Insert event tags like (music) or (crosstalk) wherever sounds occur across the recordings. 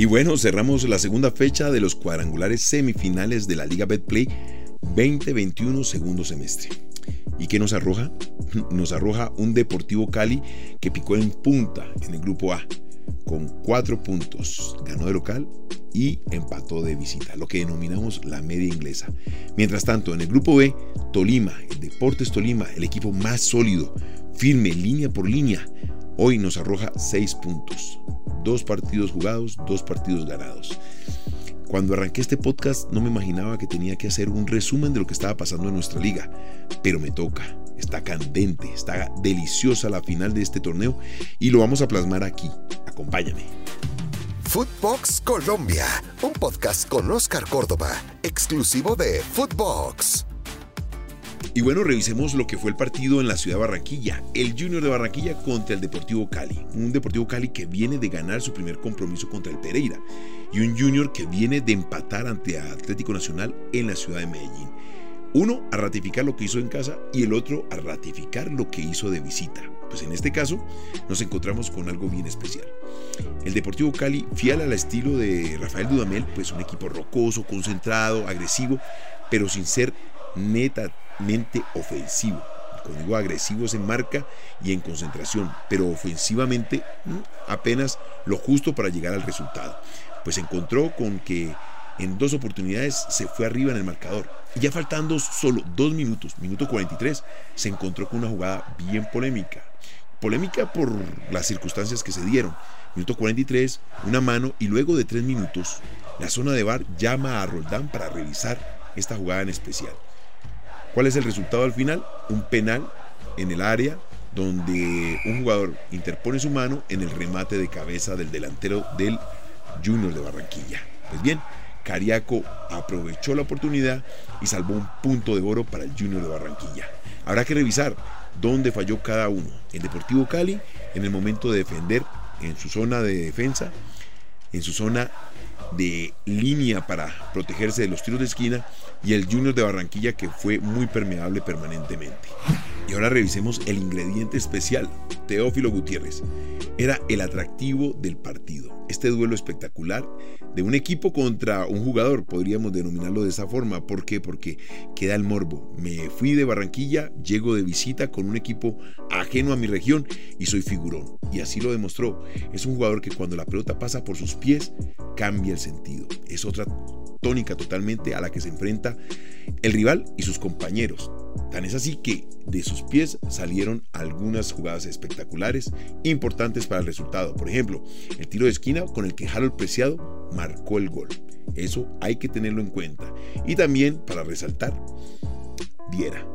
Y bueno, cerramos la segunda fecha de los cuadrangulares semifinales de la Liga Betplay 2021 segundo semestre. ¿Y qué nos arroja? (laughs) Nos arroja un Deportivo Cali que picó en punta en el grupo A con cuatro puntos. Ganó de local y empató de visita, lo que denominamos la media inglesa. Mientras tanto, en el grupo B, Tolima, Deportes Tolima, el equipo más sólido, firme, línea por línea, hoy nos arroja seis puntos. Dos partidos jugados, dos partidos ganados. Cuando arranqué este podcast no me imaginaba que tenía que hacer un resumen de lo que estaba pasando en nuestra liga, pero me toca. Está candente, está deliciosa la final de este torneo y lo vamos a plasmar aquí. Acompáñame. Footbox Colombia, un podcast con Oscar Córdoba, exclusivo de Footbox. Y bueno, revisemos lo que fue el partido en la ciudad de Barranquilla. El Junior de Barranquilla contra el Deportivo Cali. Un Deportivo Cali que viene de ganar su primer compromiso contra el Pereira. Y un Junior que viene de empatar ante Atlético Nacional en la ciudad de Medellín. Uno a ratificar lo que hizo en casa y el otro a ratificar lo que hizo de visita. Pues en este caso nos encontramos con algo bien especial. El Deportivo Cali, fiel al estilo de Rafael Dudamel, pues un equipo rocoso, concentrado, agresivo, pero sin ser netamente ofensivo. Cuando digo agresivo es en marca y en concentración, pero ofensivamente apenas lo justo para llegar al resultado. Pues encontró con que en dos oportunidades se fue arriba en el marcador. Y ya faltando solo dos minutos, minuto 43, se encontró con una jugada bien polémica. Polémica por las circunstancias que se dieron. Minuto 43, una mano y luego de tres minutos, la zona de bar llama a Roldán para revisar esta jugada en especial. ¿Cuál es el resultado al final? Un penal en el área donde un jugador interpone su mano en el remate de cabeza del delantero del Junior de Barranquilla. Pues bien, Cariaco aprovechó la oportunidad y salvó un punto de oro para el Junior de Barranquilla. Habrá que revisar dónde falló cada uno. El Deportivo Cali en el momento de defender en su zona de defensa, en su zona de línea para protegerse de los tiros de esquina y el Junior de Barranquilla que fue muy permeable permanentemente. Y ahora revisemos el ingrediente especial, Teófilo Gutiérrez. Era el atractivo del partido. Este duelo espectacular de un equipo contra un jugador, podríamos denominarlo de esa forma. ¿Por qué? Porque queda el morbo. Me fui de Barranquilla, llego de visita con un equipo ajeno a mi región y soy figurón. Y así lo demostró. Es un jugador que cuando la pelota pasa por sus pies, cambia el sentido. Es otra tónica totalmente a la que se enfrenta el rival y sus compañeros. Tan es así que de sus pies salieron algunas jugadas espectaculares importantes para el resultado. Por ejemplo, el tiro de esquina con el que Harold Preciado marcó el gol. Eso hay que tenerlo en cuenta. Y también, para resaltar, Viera.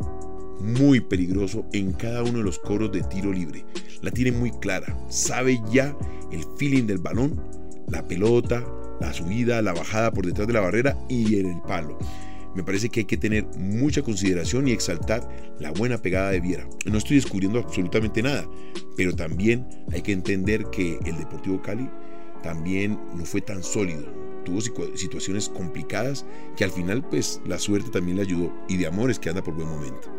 Muy peligroso en cada uno de los coros de tiro libre. La tiene muy clara. Sabe ya el feeling del balón, la pelota, la subida, la bajada por detrás de la barrera y en el palo. Me parece que hay que tener mucha consideración y exaltar la buena pegada de Viera. No estoy descubriendo absolutamente nada, pero también hay que entender que el Deportivo Cali también no fue tan sólido. Tuvo situaciones complicadas que al final pues la suerte también le ayudó y de amores que anda por buen momento.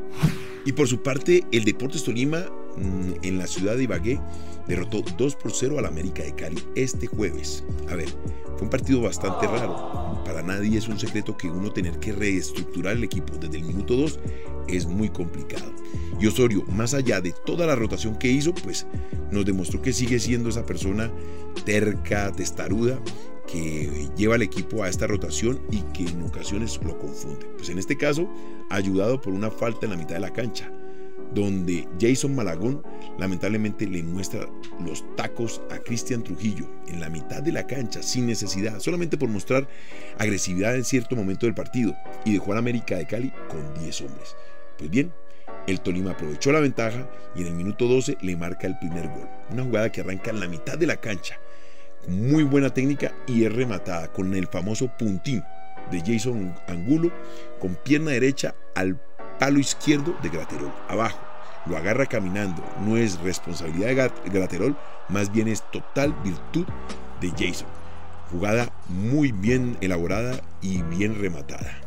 Y por su parte, el Deportes Tolima en la ciudad de Ibagué derrotó 2 por 0 al América de Cali este jueves. A ver, fue un partido bastante raro. Para nadie es un secreto que uno tener que reestructurar el equipo desde el minuto 2 es muy complicado. Y Osorio, más allá de toda la rotación que hizo, pues nos demostró que sigue siendo esa persona terca, testaruda, que lleva al equipo a esta rotación y que en ocasiones lo confunde. Pues en este caso, ayudado por una falta en la mitad de la cancha donde Jason Malagón lamentablemente le muestra los tacos a Cristian Trujillo en la mitad de la cancha sin necesidad, solamente por mostrar agresividad en cierto momento del partido y dejó a América de Cali con 10 hombres. Pues bien, el Tolima aprovechó la ventaja y en el minuto 12 le marca el primer gol. Una jugada que arranca en la mitad de la cancha, con muy buena técnica y es rematada con el famoso puntín de Jason Angulo con pierna derecha al palo izquierdo de Graterol, abajo. Lo agarra caminando. No es responsabilidad de Graterol, más bien es total virtud de Jason. Jugada muy bien elaborada y bien rematada.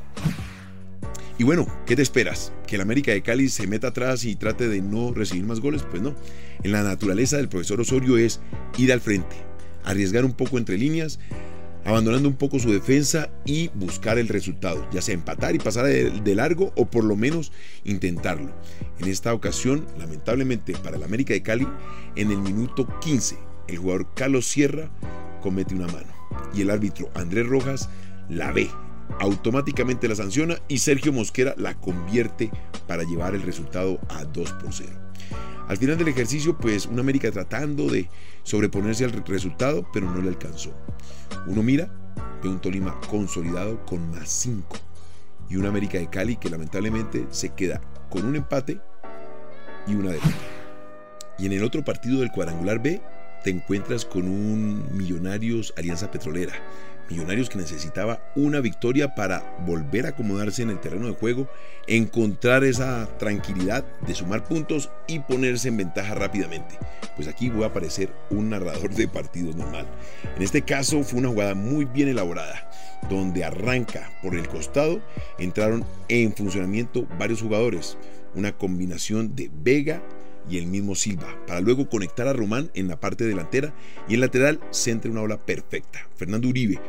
Y bueno, ¿qué te esperas? ¿Que el América de Cali se meta atrás y trate de no recibir más goles? Pues no. En la naturaleza del profesor Osorio es ir al frente, arriesgar un poco entre líneas, abandonando un poco su defensa y buscar el resultado, ya sea empatar y pasar de, largo o por lo menos intentarlo. En esta ocasión, lamentablemente para el América de Cali, en el minuto 15, el jugador Carlos Sierra comete una mano y el árbitro Andrés Rojas la ve, automáticamente la sanciona y Sergio Mosquera la convierte para llevar el resultado a 2 por 0. Al final del ejercicio, pues un América tratando de sobreponerse al resultado, pero no le alcanzó. Uno mira, ve un Tolima consolidado con más 5 y un América de Cali que lamentablemente se queda con un empate y una derrota. Y en el otro partido del cuadrangular B te encuentras con un Millonarios Alianza Petrolera, Millonarios que necesitaba una victoria para volver a acomodarse en el terreno de juego, encontrar esa tranquilidad de sumar puntos y ponerse en ventaja rápidamente. Pues aquí voy a aparecer un narrador de partidos normal. En este caso fue una jugada muy bien elaborada, donde arranca por el costado, entraron en funcionamiento varios jugadores, una combinación de Vega y el mismo Silva, para luego conectar a Román en la parte delantera y en lateral centra una ola perfecta. Fernando Uribe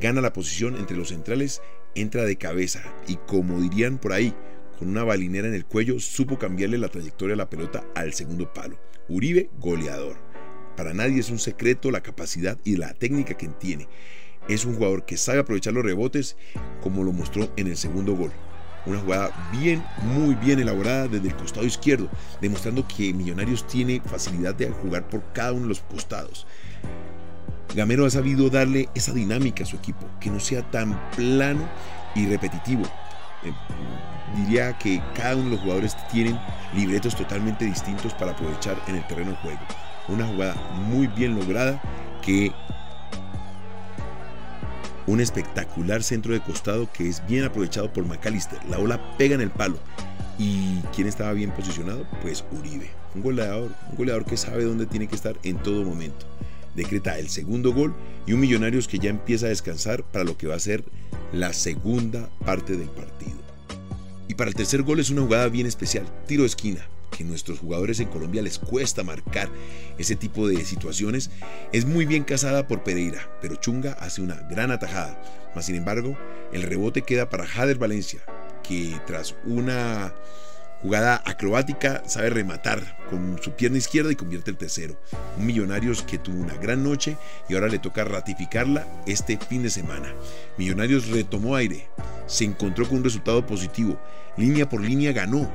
gana la posición entre los centrales, entra de cabeza y como dirían por ahí, con una balinera en el cuello, supo cambiarle la trayectoria de la pelota al segundo palo. Uribe, goleador. Para nadie es un secreto la capacidad y la técnica que tiene. Es un jugador que sabe aprovechar los rebotes como lo mostró en el segundo gol. Una jugada bien, muy bien elaborada desde el costado izquierdo, demostrando que Millonarios tiene facilidad de jugar por cada uno de los costados. Gamero ha sabido darle esa dinámica a su equipo, que no sea tan plano y repetitivo. Eh, diría que cada uno de los jugadores tienen libretos totalmente distintos para aprovechar en el terreno de juego. Una jugada muy bien lograda que un espectacular centro de costado que es bien aprovechado por McAllister. La ola pega en el palo. ¿Y quién estaba bien posicionado? Pues Uribe. Un goleador, un goleador que sabe dónde tiene que estar en todo momento. Decreta el segundo gol y un Millonarios que ya empieza a descansar para lo que va a ser la segunda parte del partido. Y para el tercer gol es una jugada bien especial, tiro de esquina, que nuestros jugadores en Colombia les cuesta marcar ese tipo de situaciones, es muy bien casada por Pereira, pero Chunga hace una gran atajada. Mas sin embargo, el rebote queda para Jader Valencia, que tras una jugada acrobática sabe rematar con su pierna izquierda y convierte el tercero. Un Millonarios que tuvo una gran noche y ahora le toca ratificarla este fin de semana. Millonarios retomó aire, se encontró con un resultado positivo, línea por línea ganó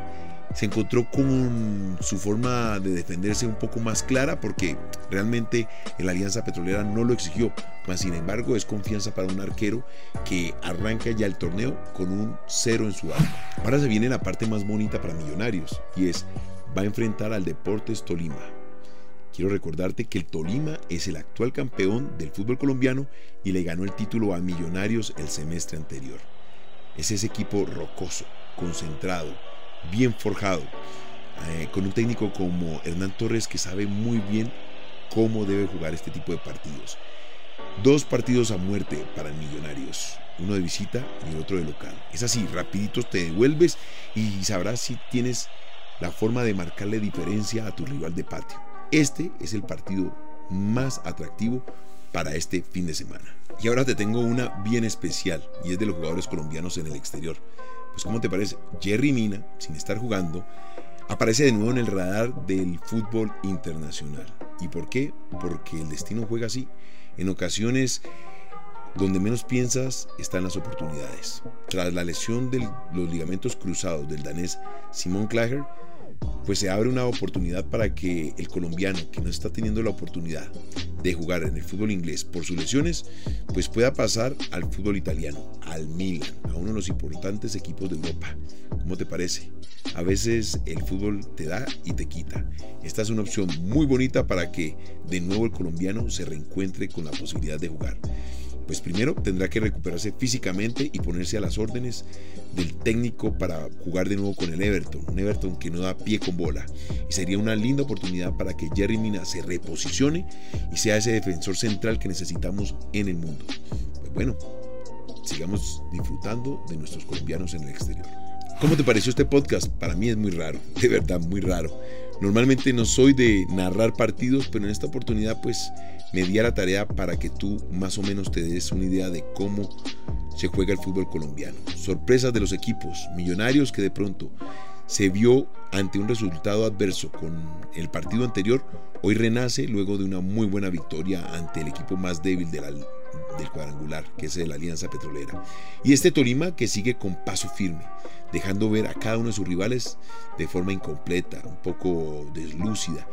se encontró con su forma de defenderse un poco más clara porque realmente la Alianza Petrolera no lo exigió. Mas sin embargo es confianza para un arquero que arranca ya el torneo con un cero en su arco. Ahora se viene la parte más bonita para Millonarios y es va a enfrentar al Deportes Tolima. Quiero recordarte que el Tolima es el actual campeón del fútbol colombiano y le ganó el título a Millonarios el semestre anterior. Es ese equipo rocoso, concentrado, bien forjado, eh, con un técnico como Hernán Torres que sabe muy bien cómo debe jugar este tipo de partidos. Dos partidos a muerte para Millonarios, uno de visita y el otro de local. Es así, rapidito te devuelves y sabrás si tienes la forma de marcarle diferencia a tu rival de patio. Este es el partido más atractivo para este fin de semana. Y ahora te tengo una bien especial y es de los jugadores colombianos en el exterior. Pues ¿cómo te parece? Jerry Mina, sin estar jugando, aparece de nuevo en el radar del fútbol internacional. ¿Y por qué? Porque el destino juega así. En ocasiones donde menos piensas están las oportunidades. Tras la lesión de los ligamentos cruzados del danés Simon Klager, pues se abre una oportunidad para que el colombiano que no está teniendo la oportunidad de jugar en el fútbol inglés por sus lesiones, pues pueda pasar al fútbol italiano, al Milan, a uno de los importantes equipos de Europa. ¿Cómo te parece? A veces el fútbol te da y te quita. Esta es una opción muy bonita para que de nuevo el colombiano se reencuentre con la posibilidad de jugar pues primero tendrá que recuperarse físicamente y ponerse a las órdenes del técnico para jugar de nuevo con el Everton, un Everton que no da pie con bola. Y sería una linda oportunidad para que Jerry Mina se reposicione y sea ese defensor central que necesitamos en el mundo. Pues bueno, sigamos disfrutando de nuestros colombianos en el exterior. ¿Cómo te pareció este podcast? Para mí es muy raro, de verdad, muy raro. Normalmente no soy de narrar partidos, pero en esta oportunidad pues me di a la tarea para que tú más o menos te des una idea de cómo se juega el fútbol colombiano. Sorpresas de los equipos, millonarios que de pronto se vio ante un resultado adverso con el partido anterior, hoy renace luego de una muy buena victoria ante el equipo más débil de la, del cuadrangular, que es el Alianza Petrolera. Y este Tolima que sigue con paso firme, dejando ver a cada uno de sus rivales de forma incompleta, un poco deslúcida.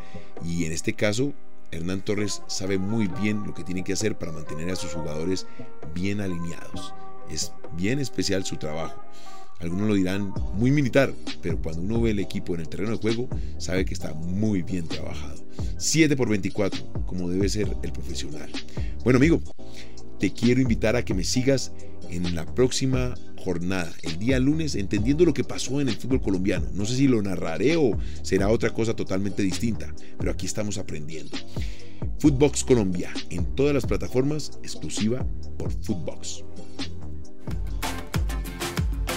Y en este caso, Hernán Torres sabe muy bien lo que tiene que hacer para mantener a sus jugadores bien alineados. Es bien especial su trabajo. Algunos lo dirán muy militar, pero cuando uno ve el equipo en el terreno de juego, sabe que está muy bien trabajado. 7 por 24, como debe ser el profesional. Bueno, amigo, te quiero invitar a que me sigas en la próxima jornada, el día lunes, entendiendo lo que pasó en el fútbol colombiano. No sé si lo narraré o será otra cosa totalmente distinta, pero aquí estamos aprendiendo. Footbox Colombia, en todas las plataformas, exclusiva por Footbox.